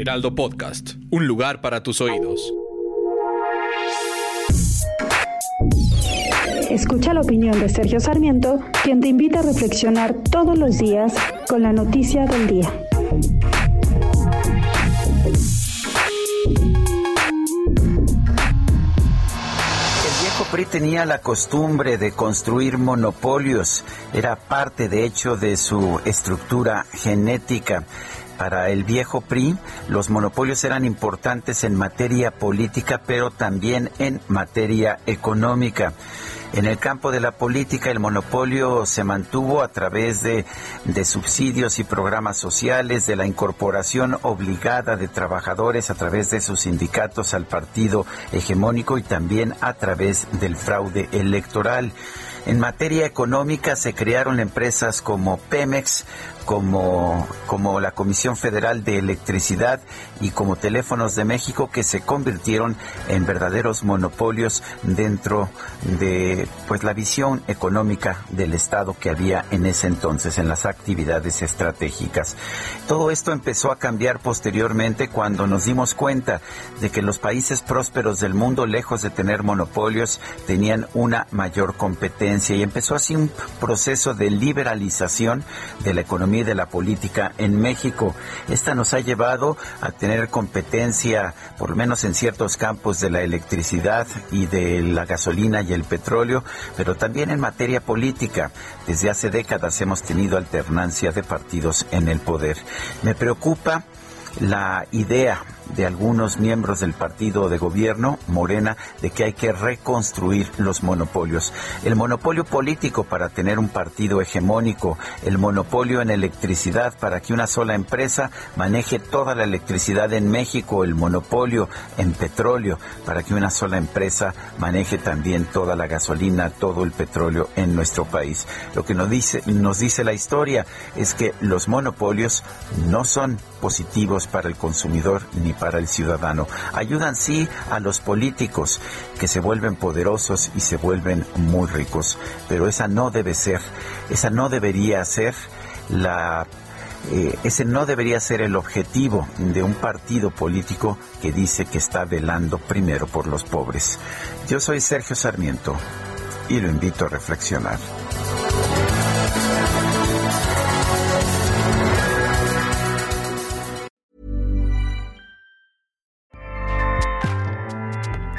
Heraldo Podcast, un lugar para tus oídos. Escucha la opinión de Sergio Sarmiento, quien te invita a reflexionar todos los días con la noticia del día. El viejo PRI tenía la costumbre de construir monopolios, era parte de hecho de su estructura genética. Para el viejo PRI, los monopolios eran importantes en materia política, pero también en materia económica. En el campo de la política, el monopolio se mantuvo a través de, de, subsidios y programas sociales, de la incorporación obligada de trabajadores a través de sus sindicatos al partido hegemónico y también a través del fraude electoral. En materia económica se crearon empresas como Pemex, como, como la Comisión Federal de Electricidad y como Teléfonos de México que se convirtieron en verdaderos monopolios dentro de pues la visión económica del Estado que había en ese entonces en las actividades estratégicas. Todo esto empezó a cambiar posteriormente cuando nos dimos cuenta de que los países prósperos del mundo lejos de tener monopolios tenían una mayor competencia y empezó así un proceso de liberalización de la economía y de la política en México. Esta nos ha llevado a tener competencia, por lo menos en ciertos campos de la electricidad y de la gasolina y el petróleo, pero también en materia política. Desde hace décadas hemos tenido alternancia de partidos en el poder. Me preocupa la idea de algunos miembros del partido de gobierno, Morena, de que hay que reconstruir los monopolios. El monopolio político para tener un partido hegemónico, el monopolio en electricidad para que una sola empresa maneje toda la electricidad en México, el monopolio en petróleo para que una sola empresa maneje también toda la gasolina, todo el petróleo en nuestro país. Lo que nos dice, nos dice la historia es que los monopolios no son positivos para el consumidor ni para el ciudadano. Ayudan sí a los políticos que se vuelven poderosos y se vuelven muy ricos, pero esa no debe ser, esa no debería ser la eh, ese no debería ser el objetivo de un partido político que dice que está velando primero por los pobres. Yo soy Sergio Sarmiento y lo invito a reflexionar.